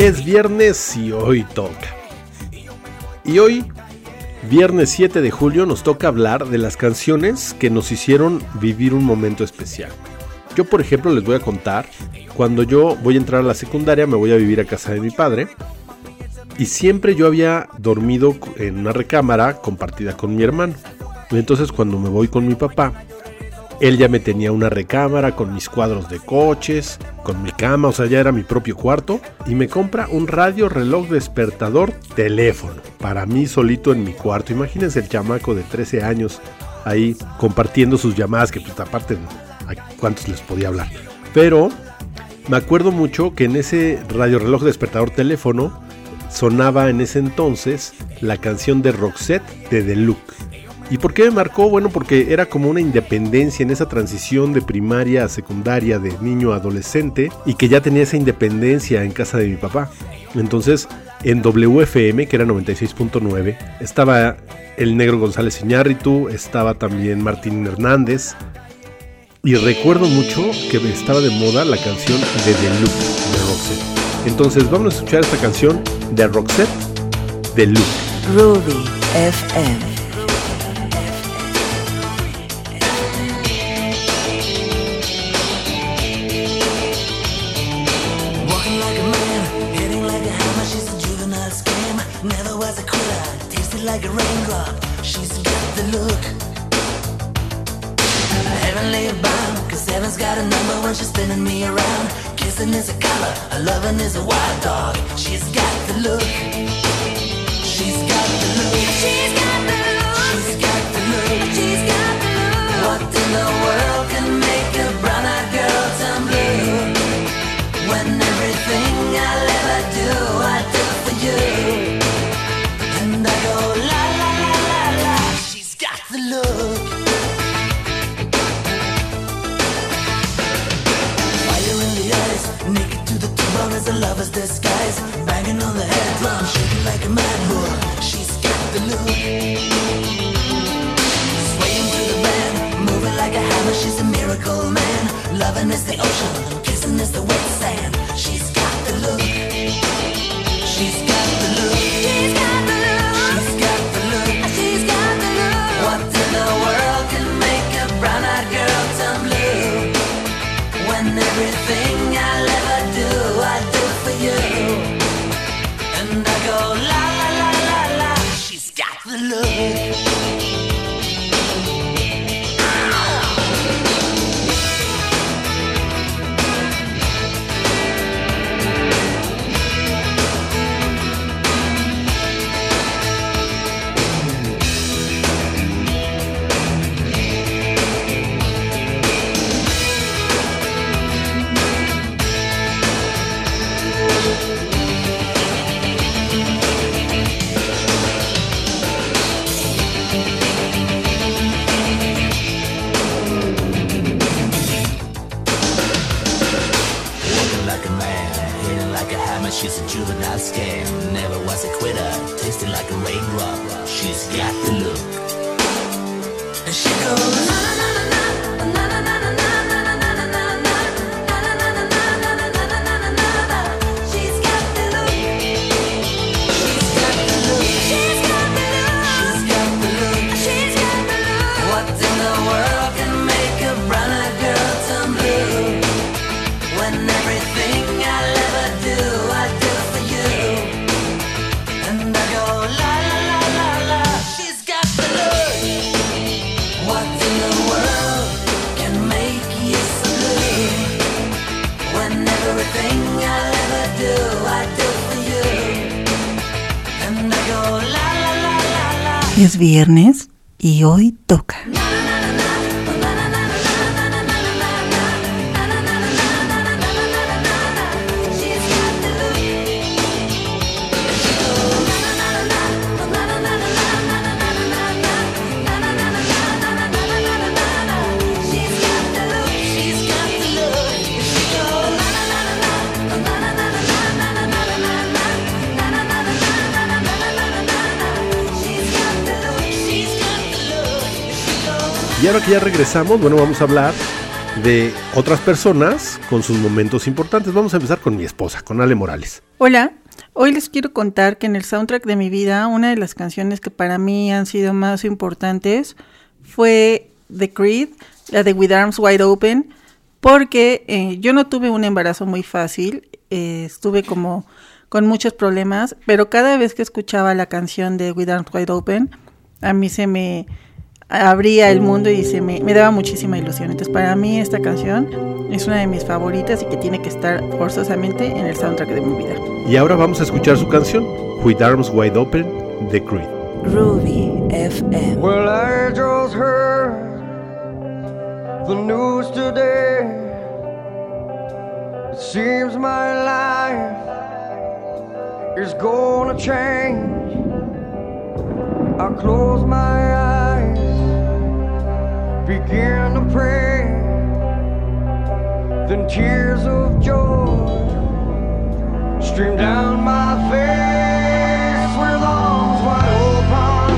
Es viernes y hoy toca. Y hoy, viernes 7 de julio, nos toca hablar de las canciones que nos hicieron vivir un momento especial. Yo, por ejemplo, les voy a contar, cuando yo voy a entrar a la secundaria, me voy a vivir a casa de mi padre. Y siempre yo había dormido en una recámara compartida con mi hermano. Entonces cuando me voy con mi papá, él ya me tenía una recámara con mis cuadros de coches, con mi cama, o sea, ya era mi propio cuarto. Y me compra un radio reloj despertador teléfono para mí solito en mi cuarto. Imagínense el chamaco de 13 años ahí compartiendo sus llamadas, que pues aparte, ¿a cuántos les podía hablar? Pero me acuerdo mucho que en ese radio reloj despertador teléfono sonaba en ese entonces la canción de Roxette de Look. ¿Y por qué me marcó? Bueno, porque era como una independencia en esa transición de primaria a secundaria, de niño a adolescente, y que ya tenía esa independencia en casa de mi papá. Entonces, en WFM, que era 96.9, estaba el negro González Iñárritu, estaba también Martín Hernández, y recuerdo mucho que estaba de moda la canción de The Look de Roxette. Entonces, vamos a escuchar esta canción de Roxette, The Look. Ruby FM. Never was a quitter. Tasted like a raindrop. She's got the look. Heavenly bound, cause heaven's got a number when she's spinning me around. Kissing is a color, a loving is a wild dog. She's got the look. She's got the look. She's got the look. She's got the look. She's got the look. What in the lover's disguise. Banging on the head drum, shaking like a mad bull. She's got the look. Swaying to the band, moving like a hammer. She's a miracle man. Loving is the ocean, kissing is the wet sand. She's got the look. She's viernes y hoy Y ahora que ya regresamos, bueno, vamos a hablar de otras personas con sus momentos importantes. Vamos a empezar con mi esposa, con Ale Morales. Hola, hoy les quiero contar que en el soundtrack de mi vida, una de las canciones que para mí han sido más importantes fue The Creed, la de With Arms Wide Open, porque eh, yo no tuve un embarazo muy fácil, eh, estuve como con muchos problemas, pero cada vez que escuchaba la canción de With Arms Wide Open, a mí se me abría el mundo y se me, me daba muchísima ilusión. Entonces para mí esta canción es una de mis favoritas y que tiene que estar forzosamente en el soundtrack de mi vida. Y ahora vamos a escuchar su canción, With Arms Wide Open, The Creed. Groovy FM. Well, I just heard the news today. It seems my life is gonna change. I close my eyes, begin to pray. Then tears of joy stream down my face with arms wide open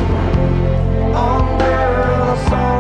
under the sunlight.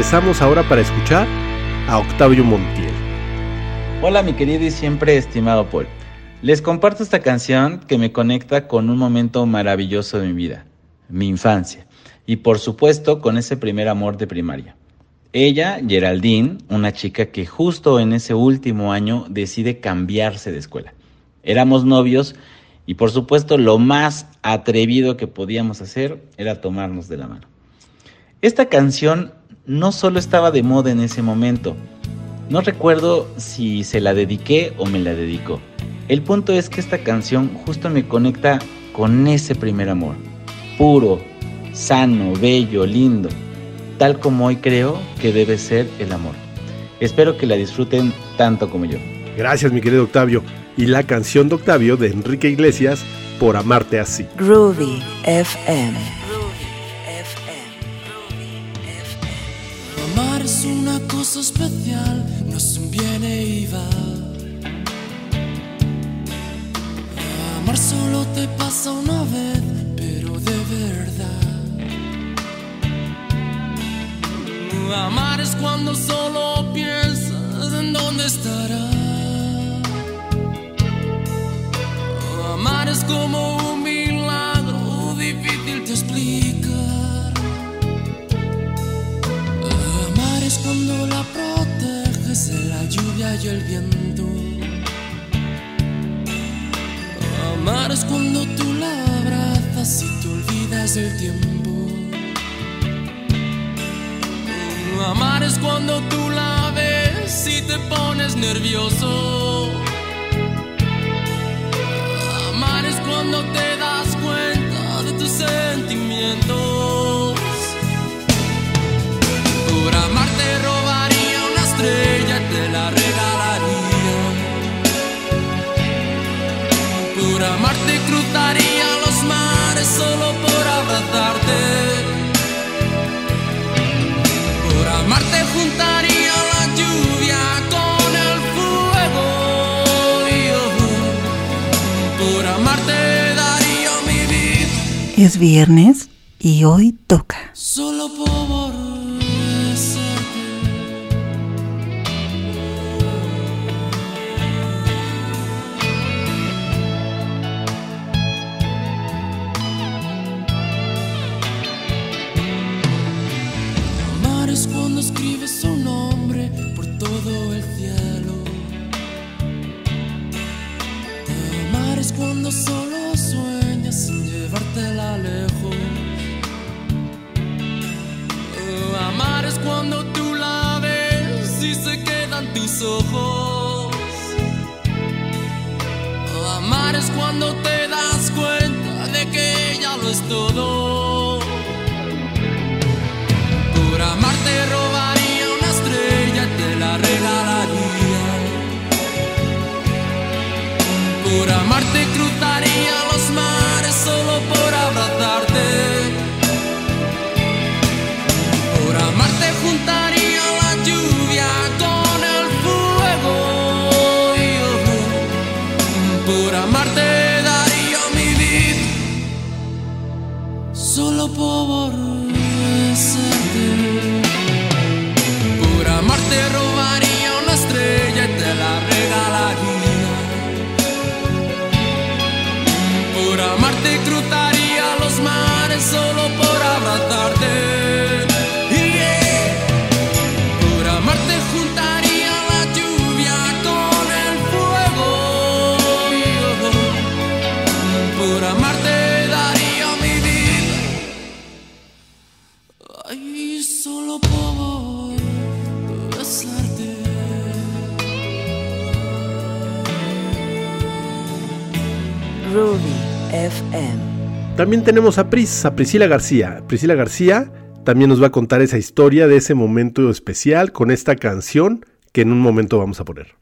Regresamos ahora para escuchar a Octavio Montiel. Hola mi querido y siempre estimado Paul. Les comparto esta canción que me conecta con un momento maravilloso de mi vida, mi infancia, y por supuesto con ese primer amor de primaria. Ella, Geraldine, una chica que justo en ese último año decide cambiarse de escuela. Éramos novios y por supuesto lo más atrevido que podíamos hacer era tomarnos de la mano. Esta canción no solo estaba de moda en ese momento, no recuerdo si se la dediqué o me la dedicó. El punto es que esta canción justo me conecta con ese primer amor. Puro, sano, bello, lindo. Tal como hoy creo que debe ser el amor. Espero que la disfruten tanto como yo. Gracias, mi querido Octavio. Y la canción de Octavio de Enrique Iglesias por amarte así. Groovy FM. Una cosa especial, no es un viene y va. Amar solo te pasa una vez, pero de verdad. Amar es cuando solo piensas en dónde estará. Amar es como un cuando la proteges de la lluvia y el viento. Amar es cuando tú la abrazas y te olvidas del tiempo. Amar es cuando tú la ves y te pones nervioso. Amar es cuando te das cuenta de tus sentimientos. Cruzaría los mares solo por abrazarte. Por amarte juntaría la lluvia con el fuego. Y yo, por amarte daría mi vida. Es viernes y hoy toca. Solo por cuando escribes un nombre por todo el cielo. Amar es cuando solo sueñas sin llevártela lejos. Amar es cuando tú la ves y se quedan tus ojos. Amar es cuando te das cuenta de que ella lo es todo. Amarte cruzaría los mares solo por abrazarte. Por amarte juntaría la lluvia con el fuego. Por amarte daría mi vida. Solo por También tenemos a Pris, a Priscila García. Priscila García también nos va a contar esa historia de ese momento especial con esta canción que en un momento vamos a poner.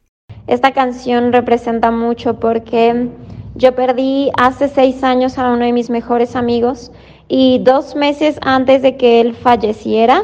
Esta canción representa mucho porque yo perdí hace seis años a uno de mis mejores amigos y dos meses antes de que él falleciera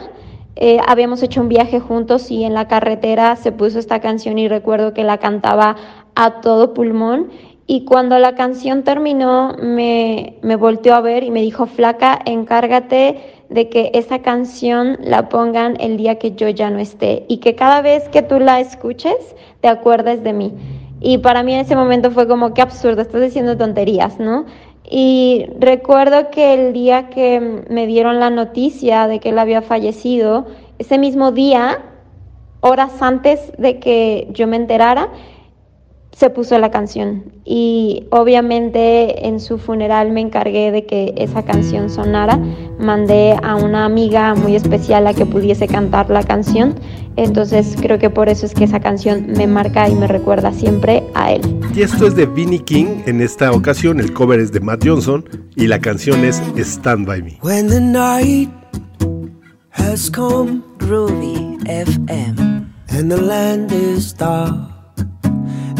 eh, habíamos hecho un viaje juntos y en la carretera se puso esta canción y recuerdo que la cantaba a todo pulmón y cuando la canción terminó me, me volteó a ver y me dijo, flaca, encárgate de que esa canción la pongan el día que yo ya no esté y que cada vez que tú la escuches te acuerdes de mí. Y para mí en ese momento fue como que absurdo, estás diciendo tonterías, ¿no? Y recuerdo que el día que me dieron la noticia de que él había fallecido, ese mismo día, horas antes de que yo me enterara, se puso la canción. Y obviamente en su funeral me encargué de que esa canción sonara. Mandé a una amiga muy especial a que pudiese cantar la canción. Entonces creo que por eso es que esa canción me marca y me recuerda siempre a él. Y esto es de Vinnie King. En esta ocasión el cover es de Matt Johnson y la canción es Stand By Me. When the night has come Groovy FM. and the land is dark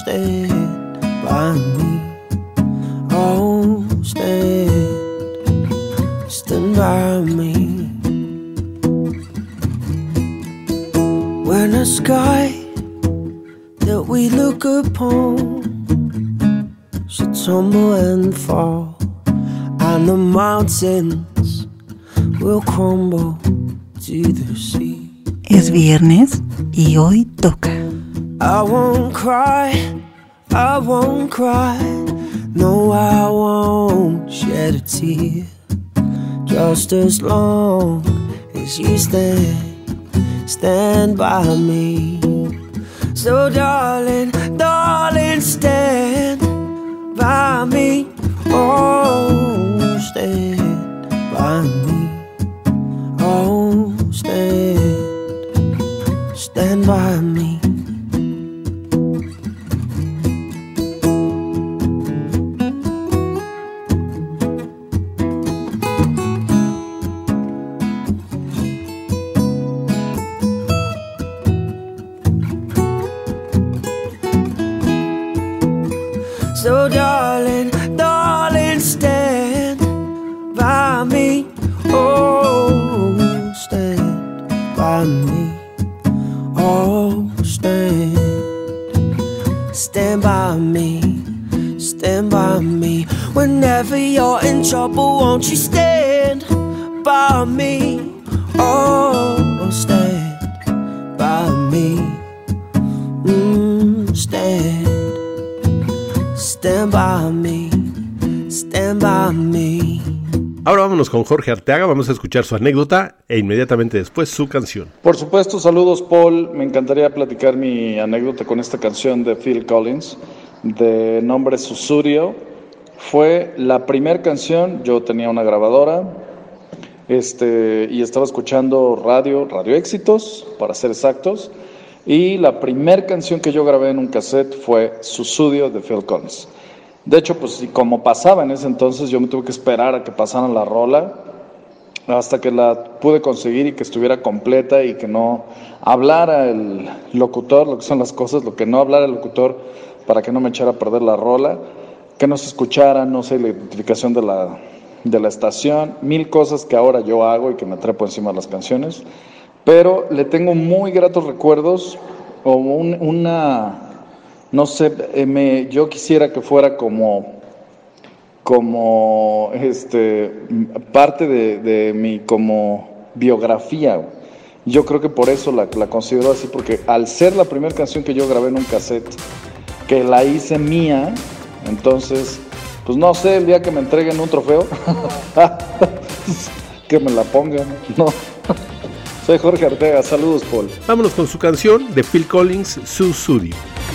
stand by me. Oh, stand, stand by me. When the sky that we look upon should tumble and fall, and the mountains will crumble to the sea. Es viernes y hoy toca. I won't cry, I won't cry. No, I won't shed a tear. Just as long as you stand, stand by me. So, darling, Jorge Arteaga, vamos a escuchar su anécdota e inmediatamente después su canción. Por supuesto, saludos Paul. Me encantaría platicar mi anécdota con esta canción de Phil Collins, de nombre Susurio. Fue la primera canción, yo tenía una grabadora este, y estaba escuchando radio, Radio Éxitos, para ser exactos, y la primera canción que yo grabé en un cassette fue Susurio de Phil Collins. De hecho, pues como pasaba en ese entonces, yo me tuve que esperar a que pasaran la rola hasta que la pude conseguir y que estuviera completa y que no hablara el locutor, lo que son las cosas, lo que no hablara el locutor para que no me echara a perder la rola, que no se escuchara, no sé, la identificación de la, de la estación, mil cosas que ahora yo hago y que me trepo encima de las canciones, pero le tengo muy gratos recuerdos o un- una, no sé, eh, me, yo quisiera que fuera como como este parte de, de mi como biografía. Yo creo que por eso la, la considero así, porque al ser la primera canción que yo grabé en un cassette, que la hice mía, entonces, pues no sé, el día que me entreguen un trofeo, que me la pongan, no. Soy Jorge Artega, saludos Paul. Vámonos con su canción de Phil Collins, Susurio.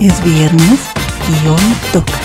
Es viernes y hoy toca.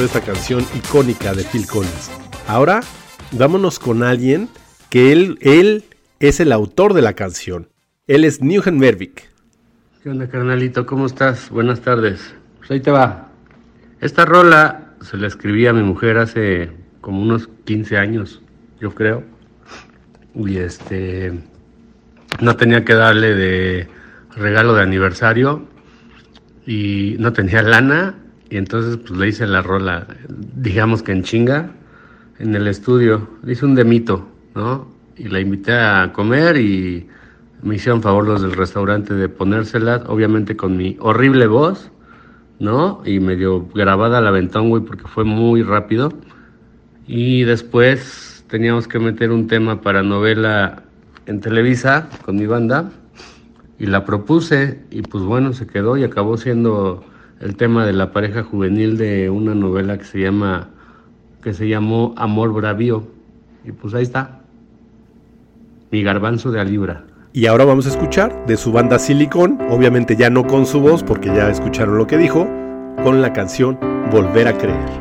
Pareció esta canción icónica de Phil Collins? Ahora, vámonos con alguien que él, él es el autor de la canción. Él es Newhan Mervick. ¿Qué onda, carnalito? ¿Cómo estás? Buenas tardes. Pues ahí te va. Esta rola se la escribí a mi mujer hace como unos 15 años, yo creo. Y este. No tenía que darle de regalo de aniversario y no tenía lana. Y entonces, pues le hice la rola, digamos que en chinga, en el estudio. Le hice un demito, ¿no? Y la invité a comer y me hicieron favor los del restaurante de ponérsela, obviamente con mi horrible voz, ¿no? Y medio grabada al aventón, güey, porque fue muy rápido. Y después teníamos que meter un tema para novela en Televisa con mi banda y la propuse y pues bueno, se quedó y acabó siendo el tema de la pareja juvenil de una novela que se llama que se llamó Amor Bravío y pues ahí está. Mi garbanzo de a libra. Y ahora vamos a escuchar de su banda Silicon, obviamente ya no con su voz porque ya escucharon lo que dijo, con la canción Volver a creer.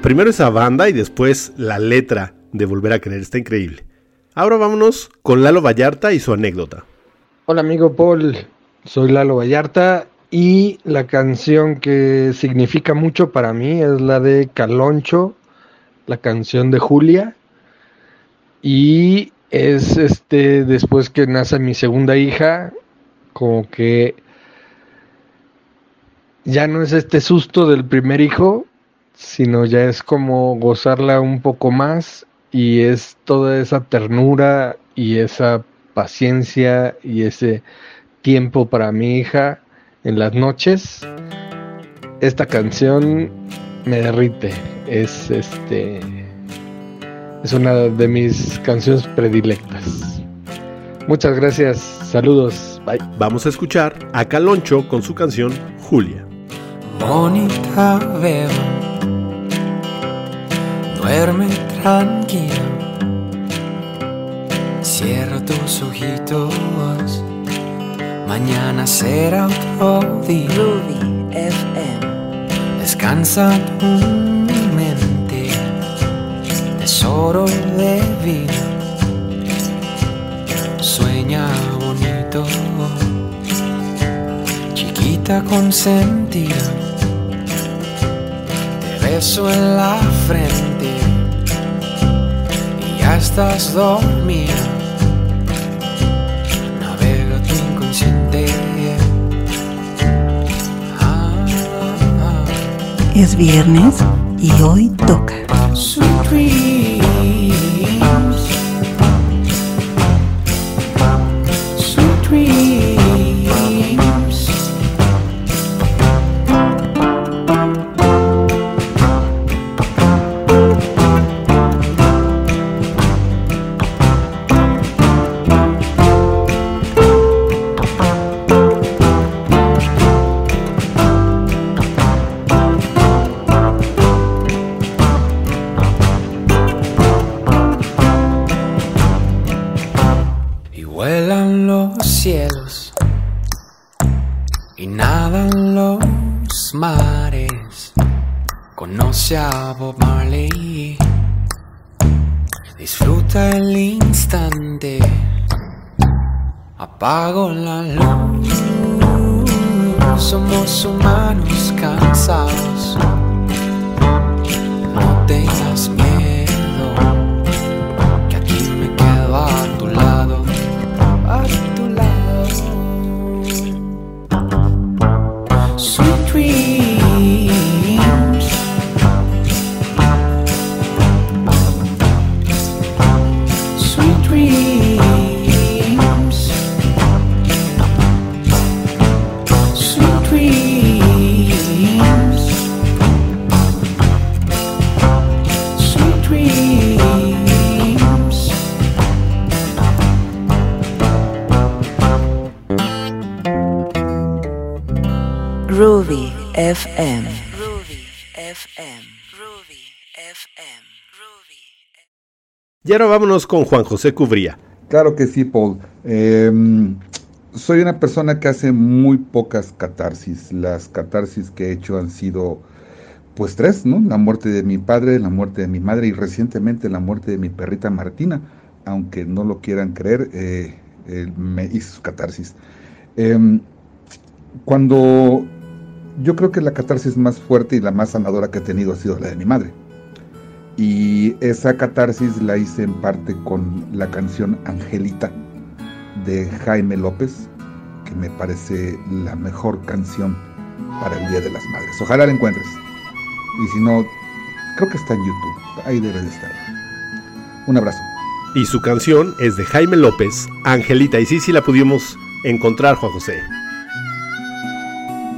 Primero esa banda y después la letra de Volver a creer? Está increíble. Ahora vámonos con Lalo Vallarta y su anécdota. Hola amigo Paul, soy Lalo Vallarta y la canción que significa mucho para mí es la de Caloncho, la canción de Julia y es este después que nace mi segunda hija, como que ya no es este susto del primer hijo, sino ya es como gozarla un poco más y es toda esa ternura y esa paciencia y ese tiempo para mi hija en las noches. Esta canción me derrite, es este es una de mis canciones predilectas. Muchas gracias, saludos, bye. Vamos a escuchar a Caloncho con su canción Julia. Bonita veo, duerme tranquila. Cierra tus ojitos, mañana será otro día. Ruby FM. Descansa tu mente, tesoro de vida. Sueña bonito, chiquita consentida. Te beso en la frente y ya estás dormida. Navega tu inconsciente. Ah, ah. Es viernes y hoy toca. Sweet ahora vámonos con Juan José Cubría. Claro que sí, Paul. Eh, soy una persona que hace muy pocas catarsis. Las catarsis que he hecho han sido, pues tres, ¿no? La muerte de mi padre, la muerte de mi madre y recientemente la muerte de mi perrita Martina. Aunque no lo quieran creer, eh, me hizo su catarsis. Eh, cuando yo creo que la catarsis más fuerte y la más sanadora que he tenido ha sido la de mi madre. Y esa catarsis la hice en parte con la canción Angelita de Jaime López, que me parece la mejor canción para el Día de las Madres. Ojalá la encuentres. Y si no, creo que está en YouTube. Ahí debe de estar. Un abrazo. Y su canción es de Jaime López, Angelita. Y sí, sí la pudimos encontrar, Juan José.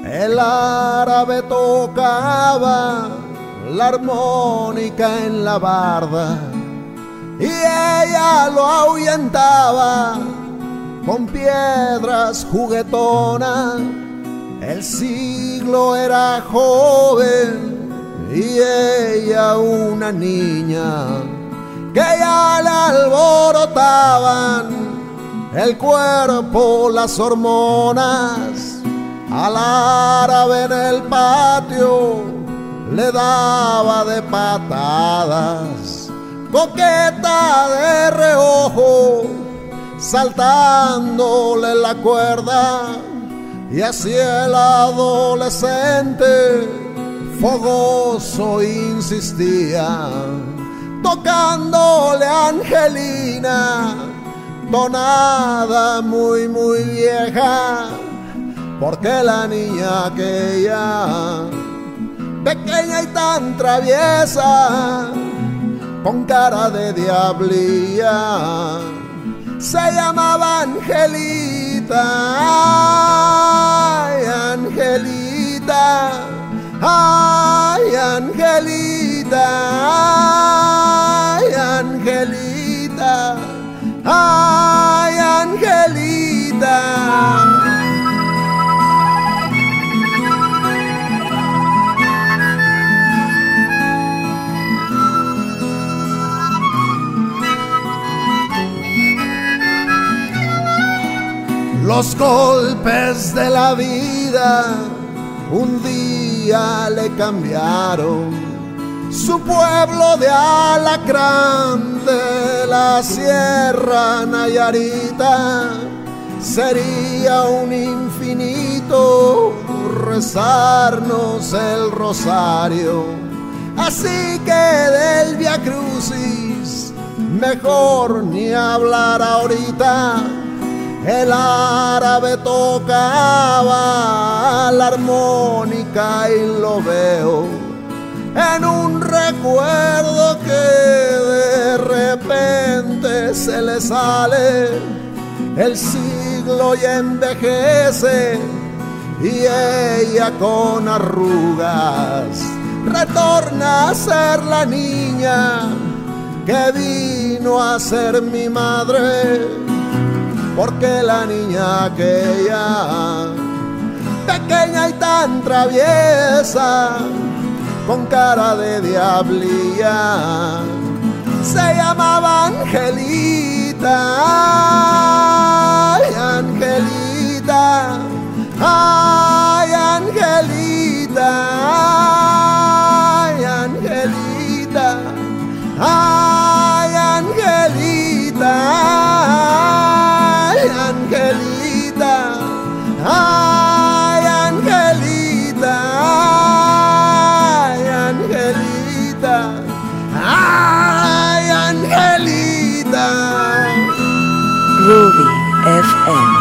El árabe tocaba la armónica en la barda y ella lo ahuyentaba con piedras juguetonas. El siglo era joven y ella una niña que ya le alborotaban el cuerpo, las hormonas. Al árabe en el patio le daba de patadas, coqueta de reojo, saltándole la cuerda, y así el adolescente fogoso insistía, tocándole Angelina, donada muy muy vieja porque la niña aquella, pequeña y tan traviesa, con cara de diablilla, se llamaba Angelita, ay Angelita, ay Angelita, ay Angelita, ay Angelita. Los golpes de la vida un día le cambiaron su pueblo de alacrán de la sierra Nayarita. Sería un infinito rezarnos el rosario. Así que del Via Crucis, mejor ni hablar ahorita. El árabe tocaba la armónica y lo veo en un recuerdo que de repente se le sale. El siglo ya envejece y ella con arrugas retorna a ser la niña que vino a ser mi madre porque la niña aquella, pequeña y tan traviesa, con cara de diablilla, se llamaba Angelita, ay Angelita, ay Angelita, ay Angelita, ay Angelita. Ay, Angelita, ay, Angelita, ay, Angelita. Groovy FM.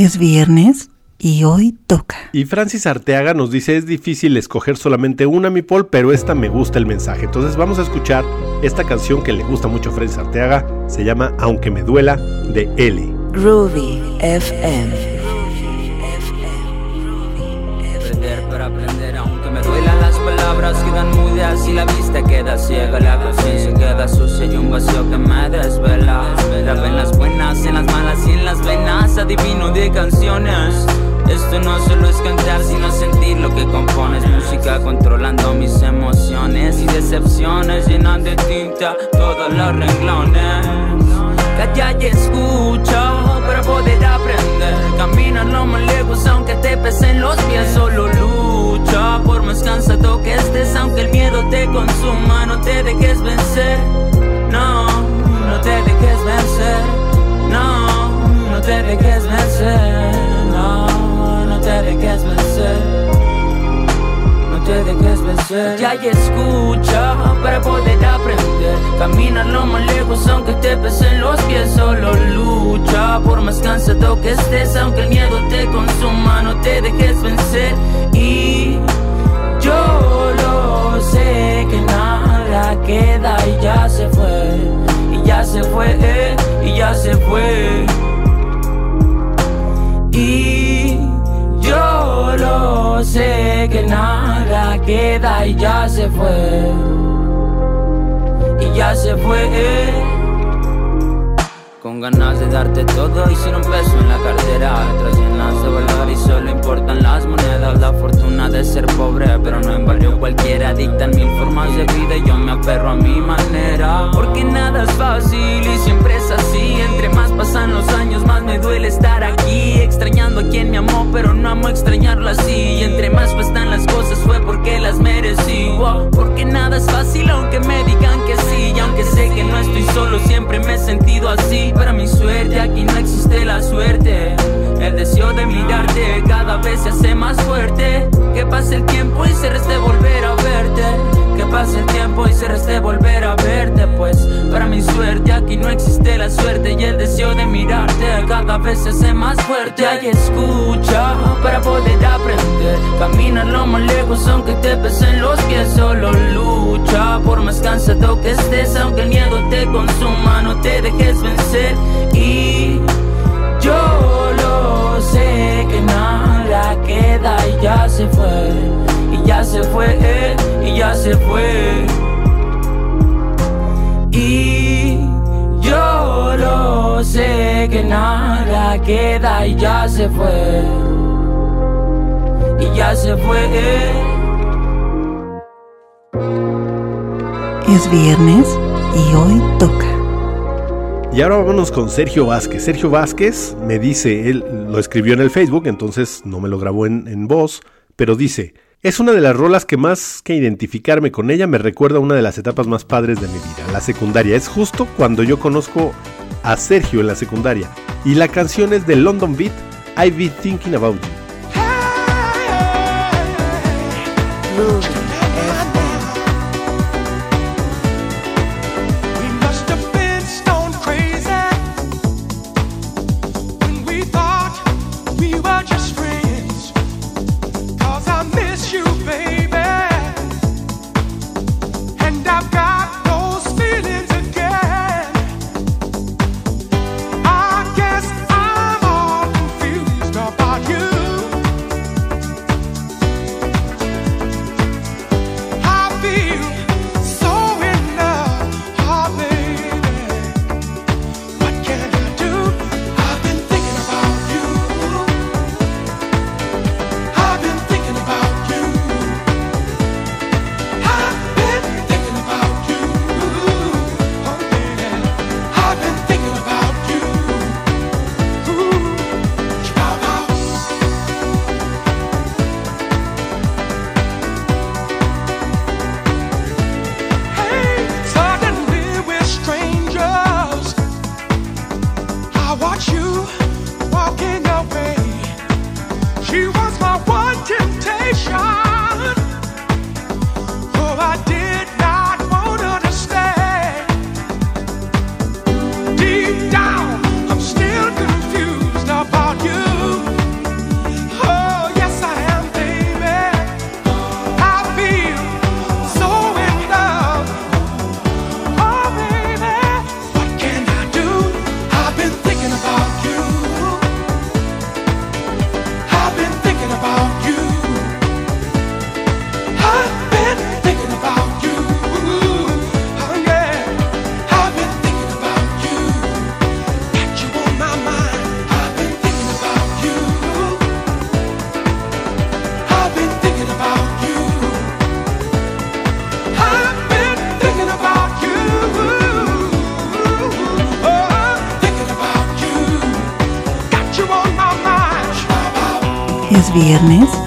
Es viernes y hoy toca. Y Francis Arteaga nos dice, es difícil escoger solamente una, mi Paul, pero esta me gusta el mensaje. Entonces vamos a escuchar esta canción que le gusta mucho a Francis Arteaga. Se llama Aunque me duela, de Eli. Groovy FM. Aprender para aprender, aunque me duelan las palabras quedan y la vista queda ciega, la conciencia queda sucia y un vacío que me desvela. Grabo en las buenas, en las malas y en las venas, adivino de canciones. Esto no solo es cantar, sino sentir lo que compones. Música controlando mis emociones y decepciones, llenan de tinta todos los renglones. Calla y escucha para poder aprender. Camina lo más lejos aunque te pesen los pies. Solo lucha por más cansado que estés. Aunque el miedo te consuma, no te dejes vencer. No, no te dejes vencer. No, no te dejes vencer. No, no te dejes vencer. Te dejes vencer. Ya y escucha para poder aprender. Caminar lo más lejos aunque te pesen los pies. Solo lucha por más cansado que estés. Aunque el miedo te consuma, no te dejes vencer. Y yo lo sé que nada queda y ya se fue. Y ya se fue, eh, y ya se fue. Y yo lo sé que nada queda y ya se fue. Y ya se fue. Ganas de darte todo y sin un peso en la cartera. Letras llenas de valor y solo importan las monedas. La fortuna de ser pobre, pero no en barrio cualquiera. Dictan mil formas de vida y yo me aferro a mi manera. Porque nada es fácil y siempre es así. Entre más pasan los años, más me duele estar aquí. Extrañando a quien me amó, pero no amo extrañarlo así. Y entre más cuestan las cosas, fue porque las merecí. Wow, porque nada es fácil, aunque me digan que sí. Y aunque sé que no estoy solo, siempre me he sentido así. Para mi suerte, aquí no existe la suerte. El deseo de mirarte cada vez se hace más fuerte. Que pase el tiempo y se reste volver a verte. Que pase el tiempo y se reste volver a verte. Pues para mi suerte, aquí no existe la suerte. Y el deseo de mirarte cada vez se hace más fuerte. Hay escucha para poder aprender. Caminar lo más lejos, aunque te pesen los pies. Solo lucha por más cansado que estés. Aunque el miedo te consuma, no te dejes vencer. Y yo queda y ya se fue, y ya se fue, eh, y ya se fue. Y yo lo sé que nada queda y ya se fue, y ya se fue. eh. Es viernes y hoy toca. Y ahora vámonos con Sergio Vázquez. Sergio Vázquez me dice, él lo escribió en el Facebook, entonces no me lo grabó en, voz, pero dice, es una de las rolas que más que identificarme con ella me recuerda a una de las etapas más padres de mi vida, la secundaria. Es justo cuando yo conozco a Sergio en la secundaria. Y la canción es de London Beat, I've Been Thinking About You. Viernes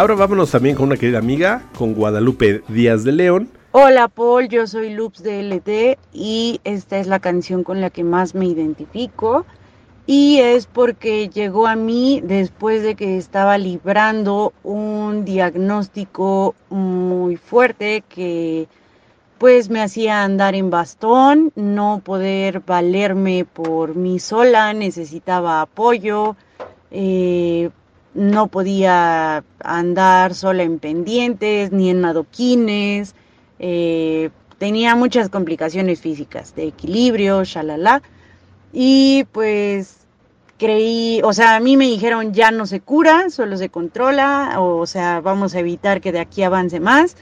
Ahora vámonos también con una querida amiga, con Guadalupe Díaz de León. Hola Paul, yo soy Loops de LT y esta es la canción con la que más me identifico y es porque llegó a mí después de que estaba librando un diagnóstico muy fuerte que pues me hacía andar en bastón, no poder valerme por mí sola, necesitaba apoyo, eh, no podía andar sola en pendientes ni en adoquines, eh, tenía muchas complicaciones físicas de equilibrio, shalala, y pues creí, o sea, a mí me dijeron ya no se cura, solo se controla, o sea, vamos a evitar que de aquí avance más.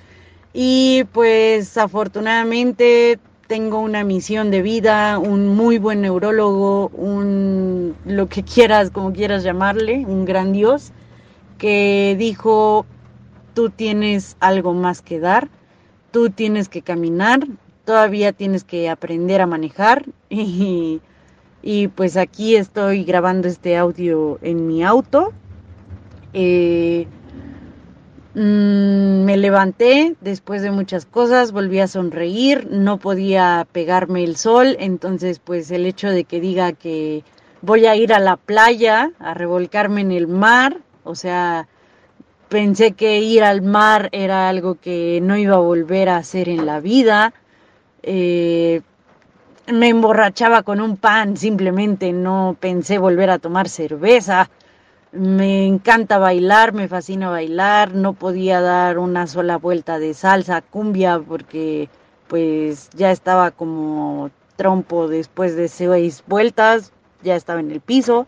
Y pues afortunadamente tengo una misión de vida, un muy buen neurólogo, un lo que quieras, como quieras llamarle, un gran Dios, que dijo, tú tienes algo más que dar, tú tienes que caminar, todavía tienes que aprender a manejar y, y pues aquí estoy grabando este audio en mi auto. Eh, Mm, me levanté después de muchas cosas, volví a sonreír, no podía pegarme el sol, entonces pues el hecho de que diga que voy a ir a la playa a revolcarme en el mar, o sea, pensé que ir al mar era algo que no iba a volver a hacer en la vida. Eh, me emborrachaba con un pan, simplemente no pensé volver a tomar cerveza. Me encanta bailar, me fascina bailar, no podía dar una sola vuelta de salsa, cumbia, porque pues ya estaba como trompo después de seis vueltas, ya estaba en el piso.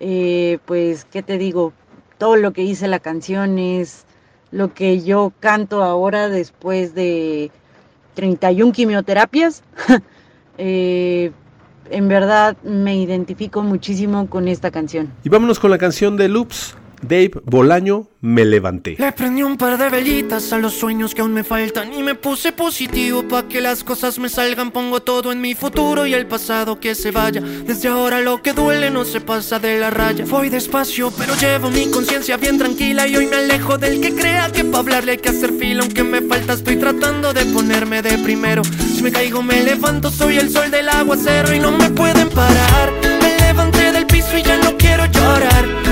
Eh, pues, ¿qué te digo? Todo lo que hice la canción es lo que yo canto ahora después de 31 quimioterapias. Eh, en verdad me identifico muchísimo con esta canción. Y vámonos con la canción de Loops, Dave Bolaño, Me Levanté. Le prendí un par de velitas a los sueños que aún me faltan y me puse positivo pa' que las cosas me salgan. Pongo todo en mi futuro y el pasado que se vaya. Desde ahora lo que duele no se pasa de la raya. Voy despacio, pero llevo mi conciencia bien tranquila y hoy me alejo del que crea que pa' hablarle hay que hacer fila. Aunque me falta, estoy tratando de ponerme de primero. Si me caigo, me levanto, soy el sol del aguacero y no me pueden parar. Me levanté del piso y ya no quiero llorar.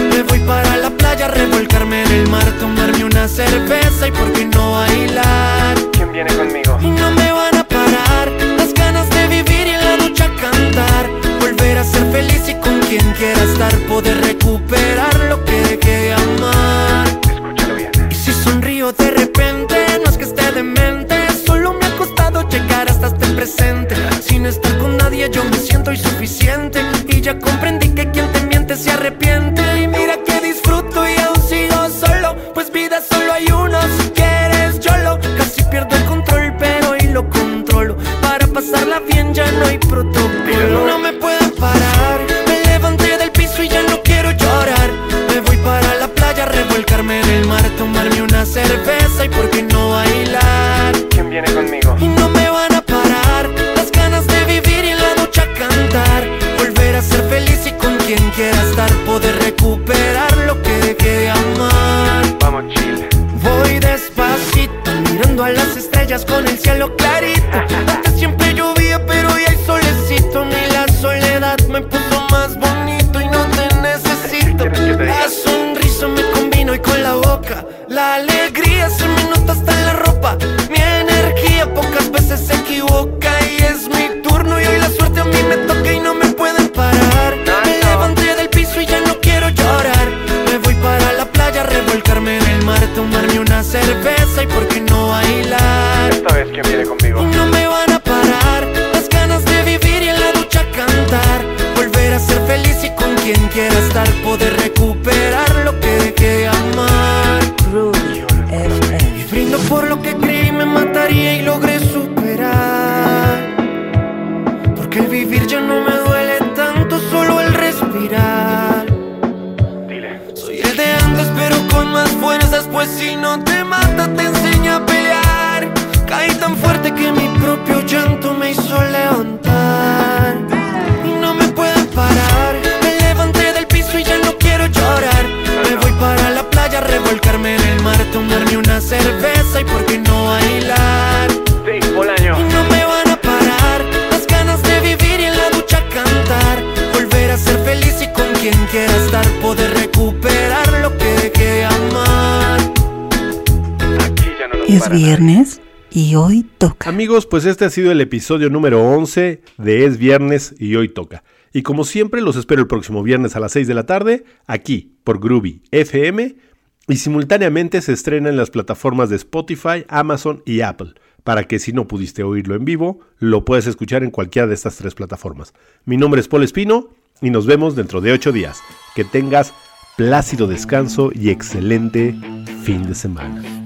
Playa, revolcarme en el mar, tomarme una cerveza y por qué no bailar. ¿Quién viene conmigo? Y no me van a parar las ganas de vivir y en la ducha cantar. Volver a ser feliz y con quien quiera estar, poder recuperar lo que dejé de amar. Amigos, pues este ha sido el episodio número 11 de Es Viernes y hoy toca. Y como siempre, los espero el próximo viernes a las 6 de la tarde, aquí por Groovy FM, y simultáneamente se estrena en las plataformas de Spotify, Amazon y Apple, para que si no pudiste oírlo en vivo, lo puedes escuchar en cualquiera de estas tres plataformas. Mi nombre es Paul Espino y nos vemos dentro de 8 días. Que tengas plácido descanso y excelente fin de semana.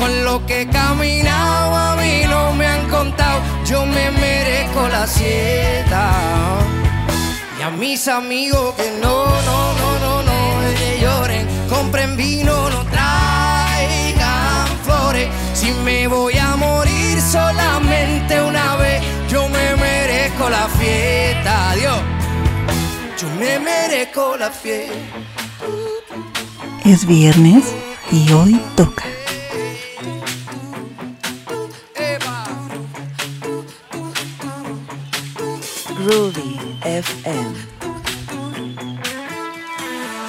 con lo que he caminado a mí no me han contado, yo me merezco la sieta. Y a mis amigos que no, no, no, no, no, que lloren, compren vino, no traigan flores. Si me voy a morir solamente una vez, yo me merezco la fiesta, Dios. Yo me merezco la fiesta. Es viernes y hoy toca. Groovy FM.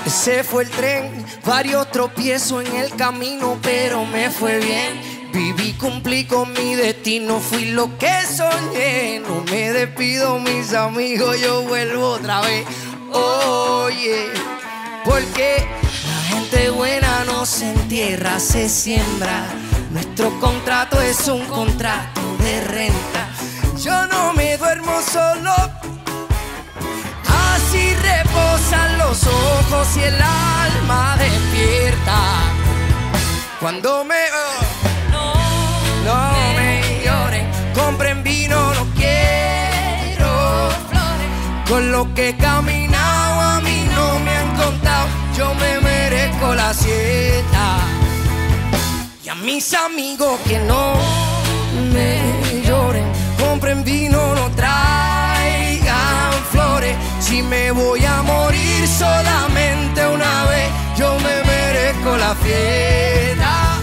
Ese fue el tren, varios tropiezos en el camino, pero me fue bien. Viví, cumplí con mi destino, fui lo que soñé. No me despido, mis amigos, yo vuelvo otra vez. Oye, porque la gente buena no se entierra, se siembra. Nuestro contrato es un contrato de renta. Yo no me duermo solo, Así reposan los ojos y el alma despierta. Cuando me. no, no me lloren, compren vino, no quiero flores. Con lo que he caminado a mí no me han contado, yo me merezco la siesta. Y a mis amigos que no me compren vino, no traigan flores. Si me voy a morir solamente una vez, yo me merezco la fiesta.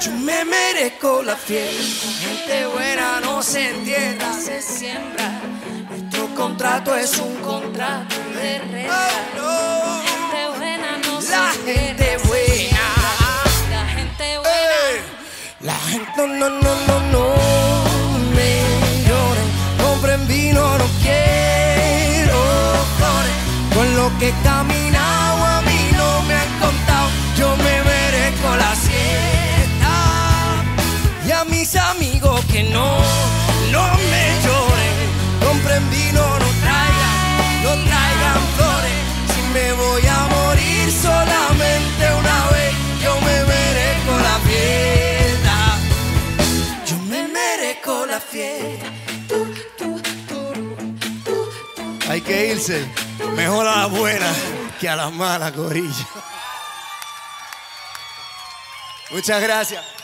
Yo me merezco la fiesta. Gente buena no se entierra, se siembra. Nuestro contrato es un contrato de renta. Gente buena no se La gente buena. La gente buena. La gente no, no, no, no, no me. Compren vino, no quiero flores. Con lo que he caminado a mí no me han contado. Yo me merezco la siesta. Y a mis amigos que no, no me lloren. Compren vino, no traigan, no traigan flores. Si me voy a morir solamente una vez, yo me merezco la fiesta. Yo me merezco la fiesta. Que irse mejor a las buenas que a las malas, gorilla. Muchas gracias.